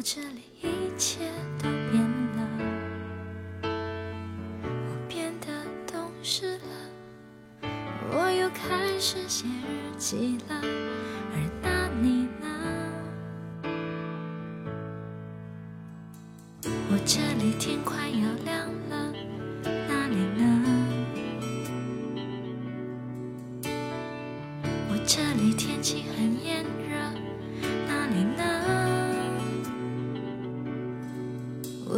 我这里一切都变了，我变得懂事了，我又开始写日记了，而那你呢？我这里天快要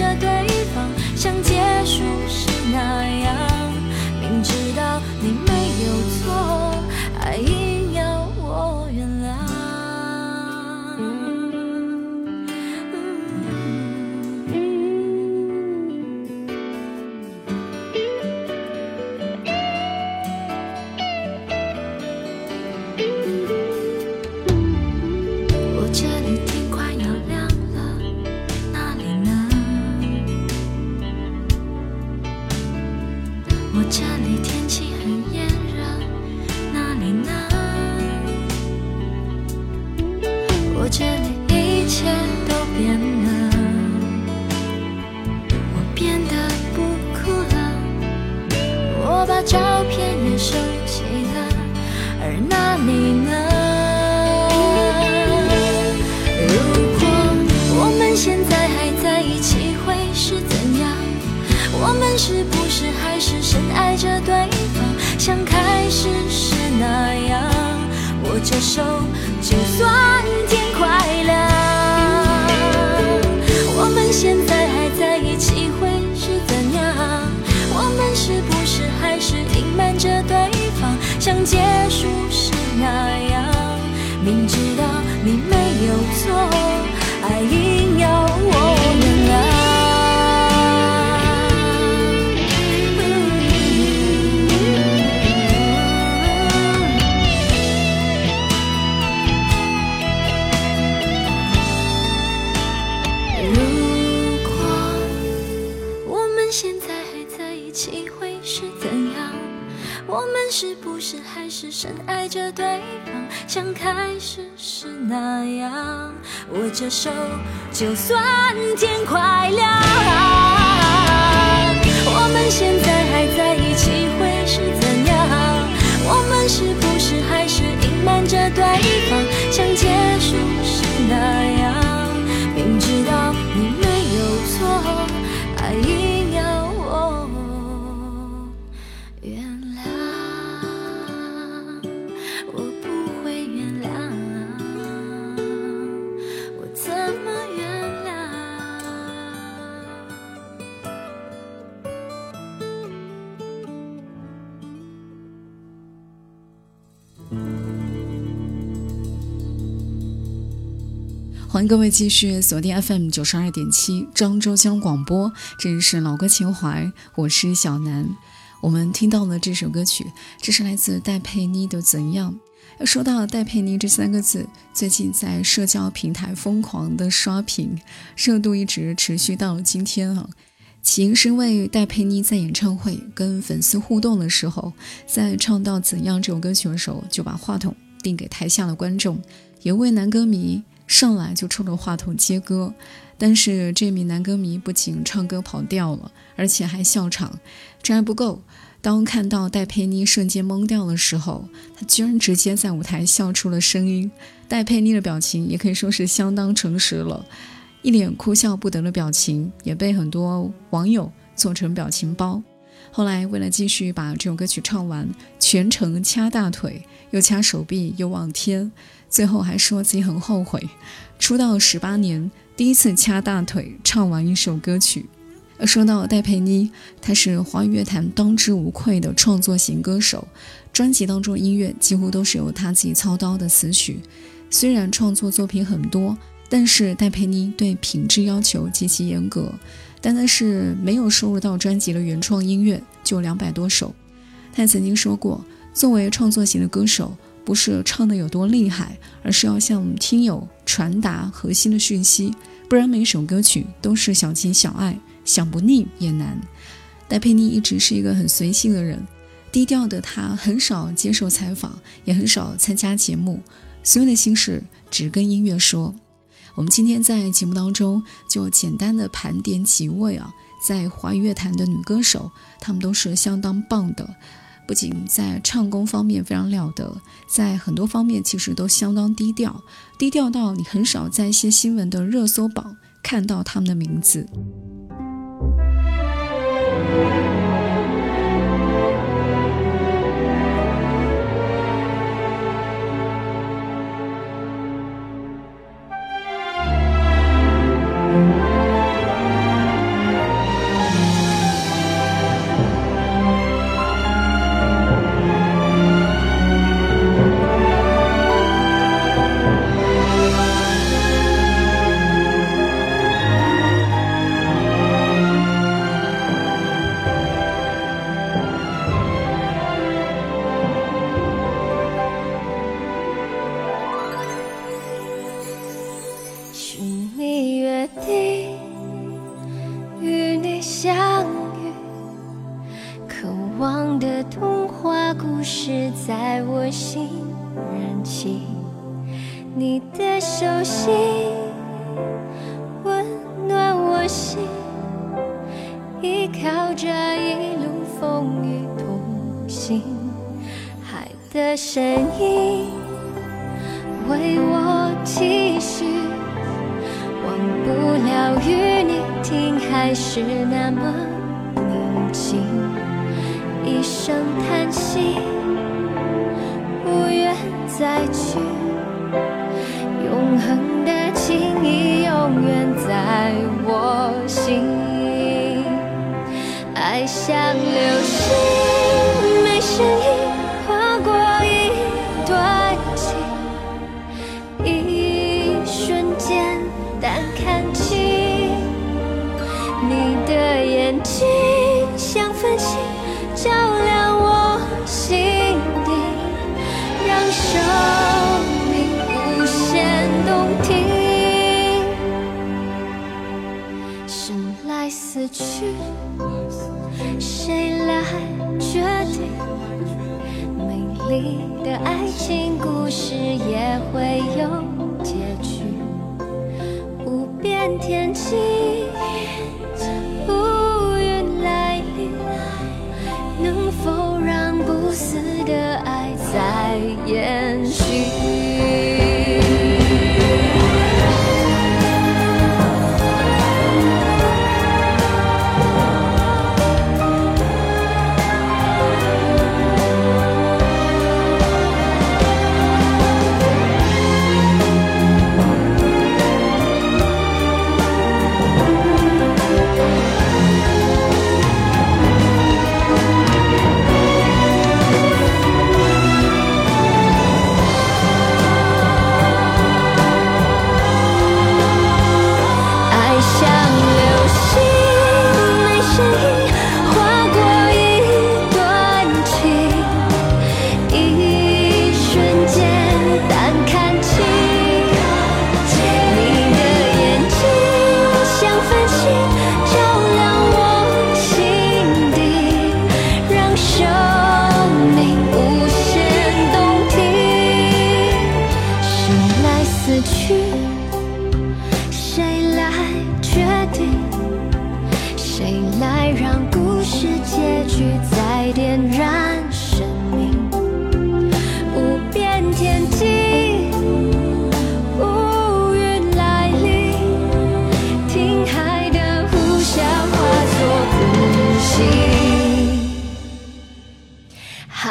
这段像开始时那样握着手，就算天快亮。我们现在还在一起会是怎样？我们是不是还是隐瞒着对方，各位继续锁定 FM 九十二点七漳州江广播，这里是老歌情怀，我是小南。我们听到了这首歌曲，这是来自戴佩妮的《怎样》。要说到戴佩妮这三个字，最近在社交平台疯狂的刷屏，热度一直持续到今天啊。起因是因为戴佩妮在演唱会跟粉丝互动的时候，在唱到《怎样》这首歌曲的时候，就把话筒递给台下的观众，有位男歌迷。上来就冲着话筒接歌。但是这名男歌迷不仅唱歌跑调了，而且还笑场。这还不够，当看到戴佩妮瞬间懵掉的时候，他居然直接在舞台笑出了声音。戴佩妮的表情也可以说是相当诚实了，一脸哭笑不得的表情，也被很多网友做成表情包。后来为了继续把这首歌曲唱完，全程掐大腿，又掐手臂，又望天，最后还说自己很后悔，出道十八年。第一次掐大腿唱完一首歌曲。说到戴佩妮，她是华语乐坛当之无愧的创作型歌手，专辑当中音乐几乎都是由她自己操刀的词曲。虽然创作作品很多，但是戴佩妮对品质要求极其严格，单单是没有收入到专辑的原创音乐就两百多首。她曾经说过，作为创作型的歌手。不是唱的有多厉害，而是要向听友传达核心的讯息，不然每首歌曲都是小情小爱，想不腻也难。戴佩妮一直是一个很随性的人，低调的她很少接受采访，也很少参加节目，所有的心事只跟音乐说。我们今天在节目当中就简单的盘点几位啊，在华语乐坛的女歌手，她们都是相当棒的。不仅在唱功方面非常了得，在很多方面其实都相当低调，低调到你很少在一些新闻的热搜榜看到她们的名字。约定与你相遇，渴望的童话故事在我心燃起。你的手心温暖我心，依靠着一路风雨同行。海的声音为。与你听，还是那么宁静。一声叹息，不愿再去。永恒的情谊，永远在我心。爱像流眼睛像繁星，照亮我心底，让生命无限动听。生来死去，谁来决定？美丽的爱情故事也会有。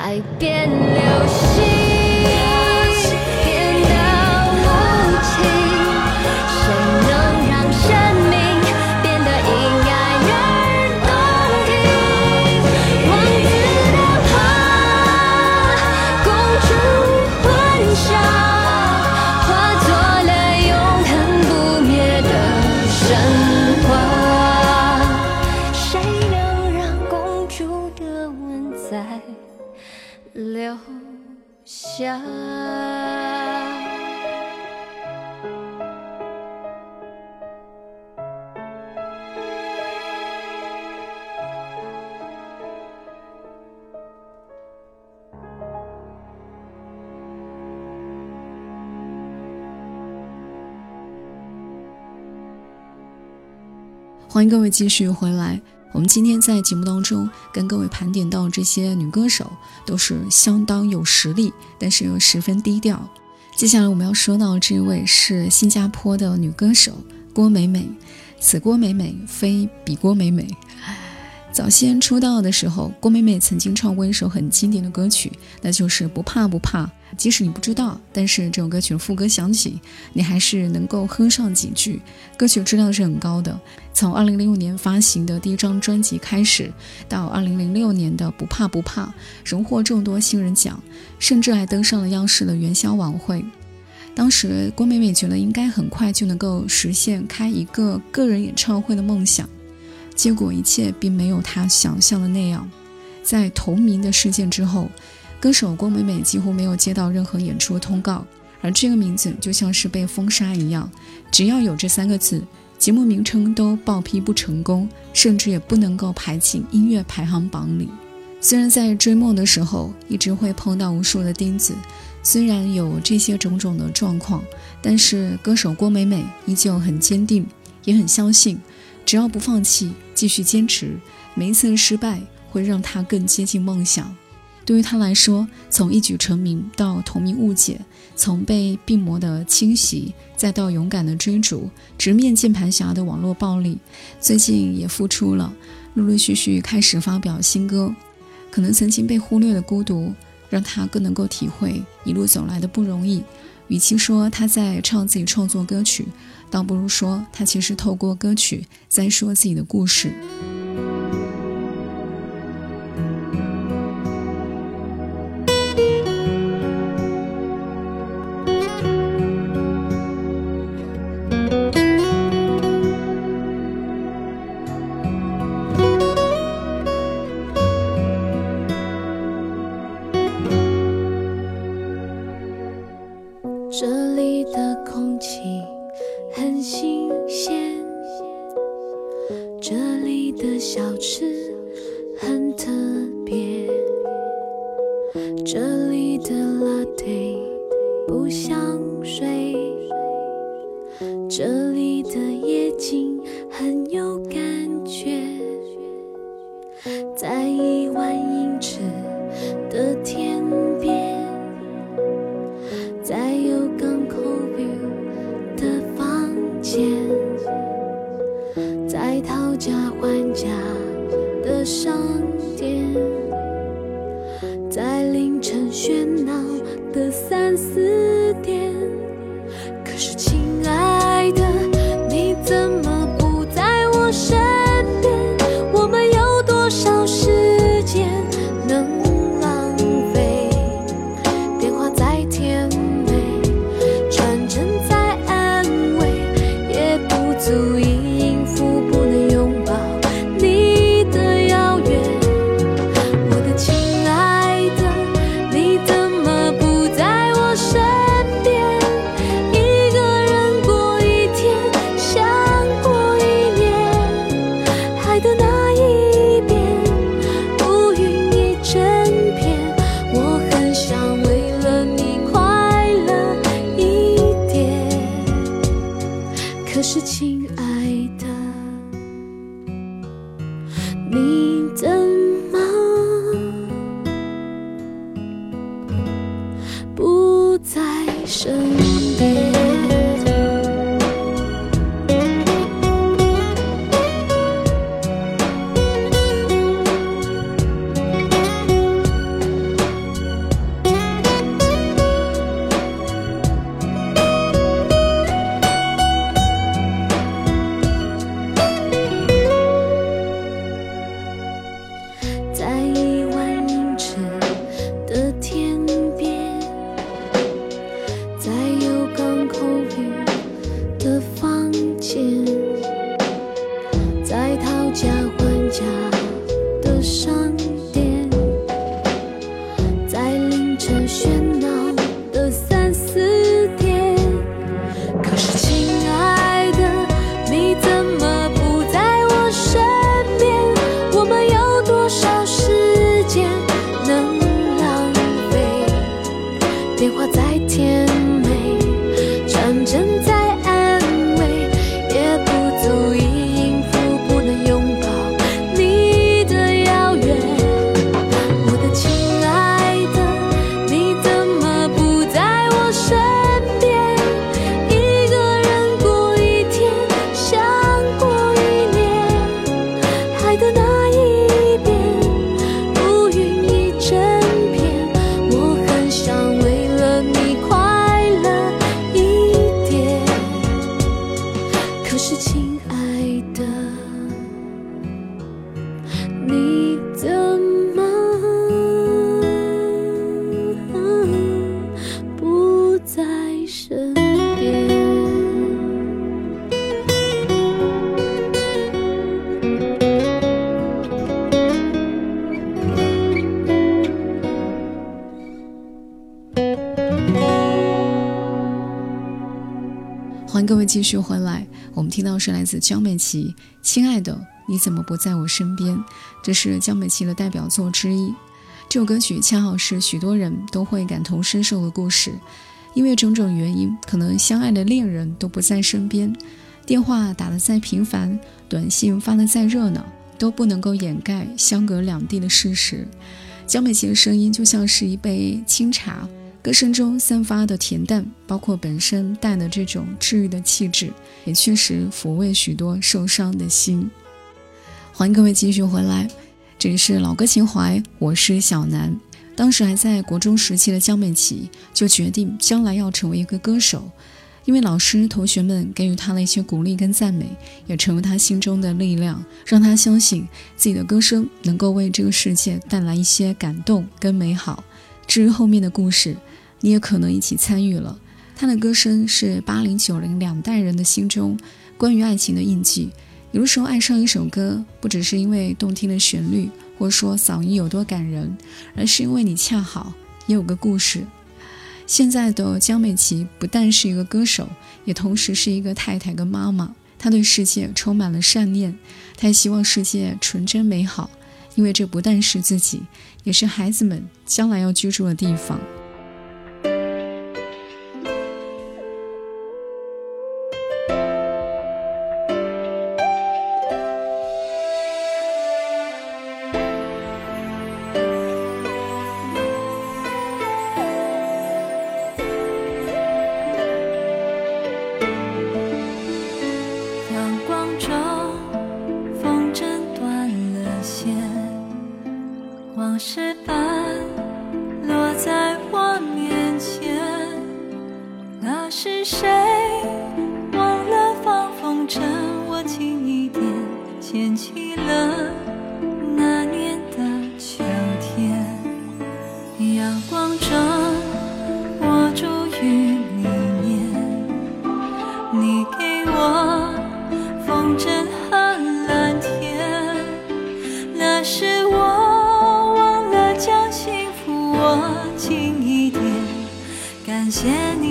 改变了。欢迎各位继续回来。我们今天在节目当中跟各位盘点到这些女歌手，都是相当有实力，但是又十分低调。接下来我们要说到这位是新加坡的女歌手郭美美，此郭美美非彼郭美美。早先出道的时候，郭美美曾经唱过一首很经典的歌曲，那就是《不怕不怕》。即使你不知道，但是这首歌曲的副歌响起，你还是能够哼上几句。歌曲质量是很高的。从2006年发行的第一张专辑开始，到2006年的《不怕不怕》，荣获众多新人奖，甚至还登上了央视的元宵晚会。当时郭美美觉得应该很快就能够实现开一个个人演唱会的梦想。结果一切并没有她想象的那样，在同名的事件之后，歌手郭美美几乎没有接到任何演出通告，而这个名字就像是被封杀一样，只要有这三个字，节目名称都报批不成功，甚至也不能够排进音乐排行榜里。虽然在追梦的时候一直会碰到无数的钉子，虽然有这些种种的状况，但是歌手郭美美依旧很坚定，也很相信。只要不放弃，继续坚持，每一次的失败会让她更接近梦想。对于他来说，从一举成名到同名误解，从被病魔的侵袭，再到勇敢的追逐，直面键盘侠的网络暴力，最近也付出了，陆陆续续开始发表新歌。可能曾经被忽略的孤独，让他更能够体会一路走来的不容易。与其说他在唱自己创作歌曲，倒不如说他其实透过歌曲在说自己的故事。这里的空气很新鲜这里的小吃很特别这里的垃圾不像继续回来，我们听到是来自江美琪《亲爱的你怎么不在我身边》，这是江美琪的代表作之一。这首歌曲恰好是许多人都会感同身受的故事，因为种种原因，可能相爱的恋人都不在身边，电话打得再频繁，短信发得再热闹，都不能够掩盖相隔两地的事实。江美琪的声音就像是一杯清茶。歌声中散发的恬淡，包括本身带的这种治愈的气质，也确实抚慰许多受伤的心。欢迎各位继续回来，这里是老歌情怀，我是小南。当时还在国中时期的江美琪就决定将来要成为一个歌手，因为老师、同学们给予她的一些鼓励跟赞美，也成为她心中的力量，让她相信自己的歌声能够为这个世界带来一些感动跟美好。至于后面的故事，你也可能一起参与了。他的歌声是八零九零两代人的心中关于爱情的印记。有的时候爱上一首歌，不只是因为动听的旋律，或说嗓音有多感人，而是因为你恰好也有个故事。现在的江美琪不但是一个歌手，也同时是一个太太跟妈妈。她对世界充满了善念，她也希望世界纯真美好，因为这不但是自己，也是孩子们将来要居住的地方。感谢你。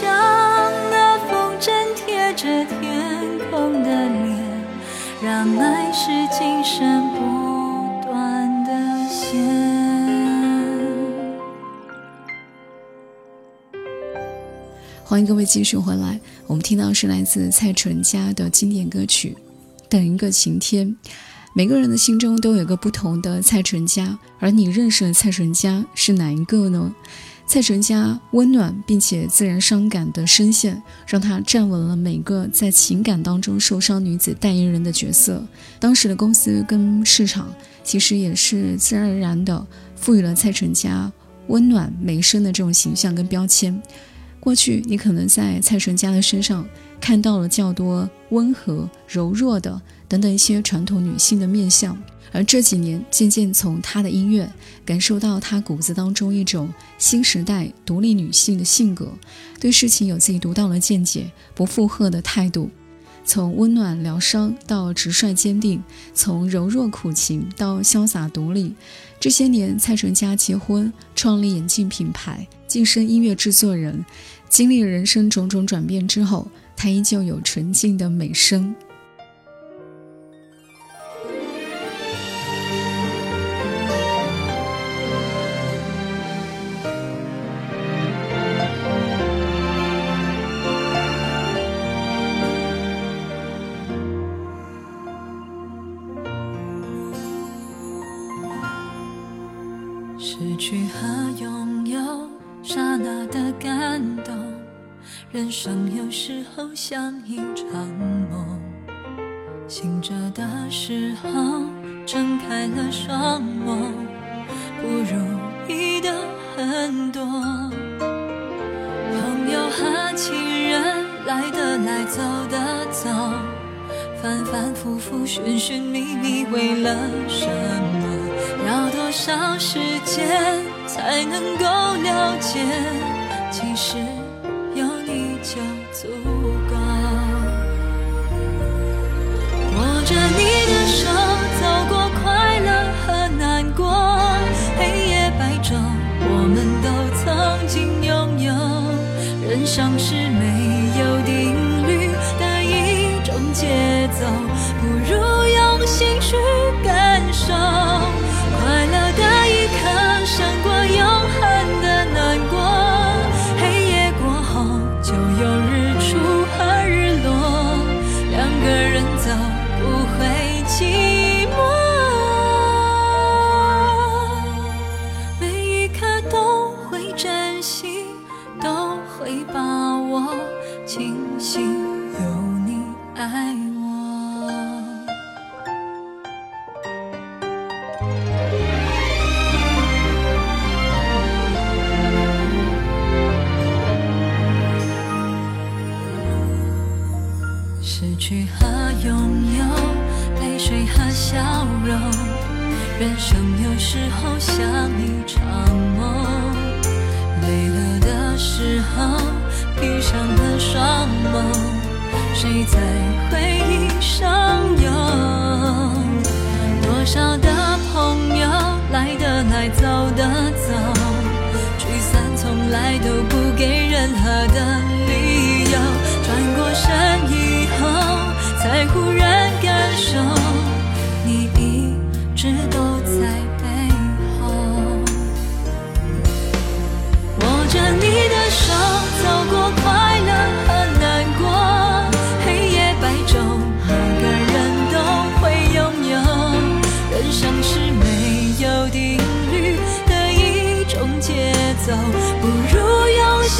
像那风筝贴着天空的脸，让爱是今生不断的线。欢迎各位继续回来，我们听到是来自蔡淳佳的经典歌曲《等一个晴天》。每个人的心中都有个不同的蔡淳佳，而你认识的蔡淳佳是哪一个呢？蔡淳佳温暖并且自然伤感的声线，让她站稳了每个在情感当中受伤女子代言人的角色。当时的公司跟市场其实也是自然而然的赋予了蔡淳佳温暖美声的这种形象跟标签。过去你可能在蔡淳佳的身上看到了较多温和柔弱的。等等一些传统女性的面相，而这几年渐渐从她的音乐感受到她骨子当中一种新时代独立女性的性格，对事情有自己独到的见解，不附和的态度。从温暖疗伤到直率坚定，从柔弱苦情到潇洒独立。这些年，蔡淳佳结婚，创立眼镜品牌，晋升音乐制作人，经历了人生种种转变之后，她依旧有纯净的美声。反反复复，寻寻觅觅，为了什么？要多少时间才能够了解？其实有你就谁在回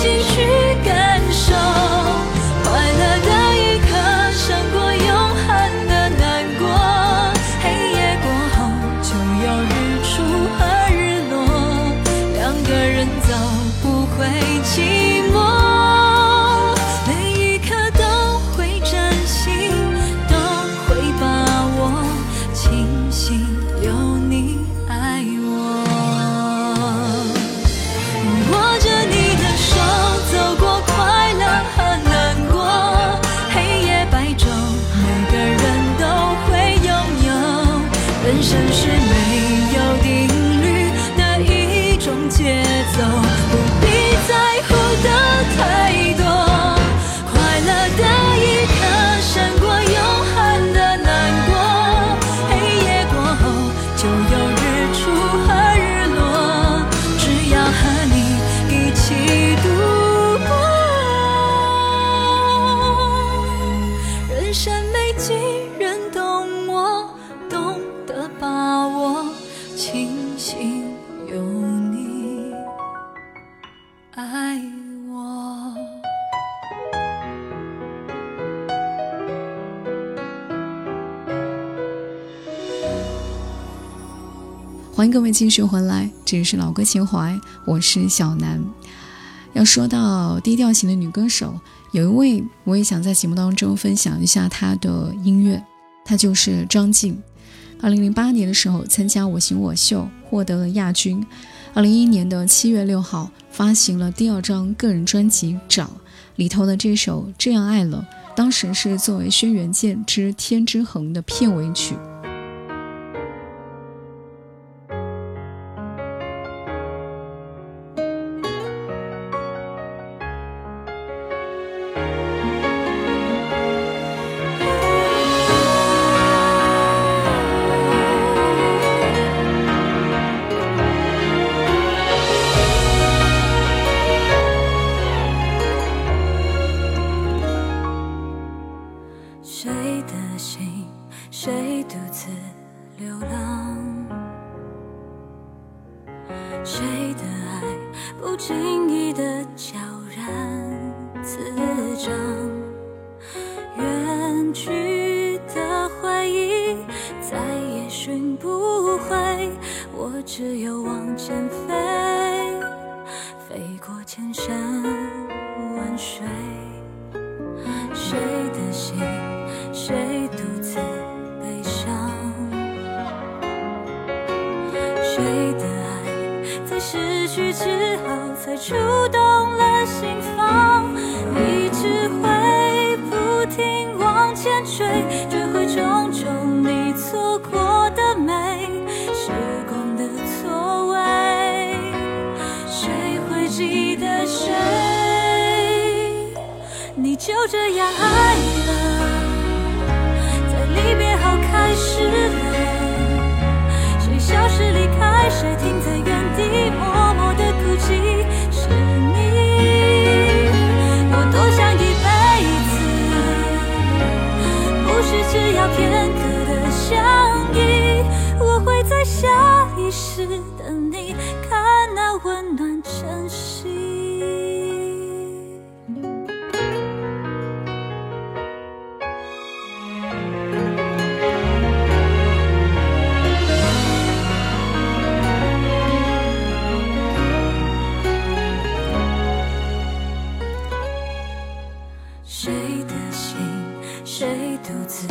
心。各位继续回来，这里是老歌情怀，我是小南。要说到低调型的女歌手，有一位我也想在节目当中分享一下她的音乐，她就是张静。二零零八年的时候参加《我型我秀》，获得了亚军。二零一一年的七月六号发行了第二张个人专辑《找》，里头的这首《这样爱了》，当时是作为《轩辕剑之天之痕》的片尾曲。动了心房，你只会不停往前追，追回种种你错过的美，时光的错位，谁？会记得谁，你就这样爱了，在离别后开始了，谁？消失离开，谁？停在原地默。谁的心谁独自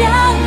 等。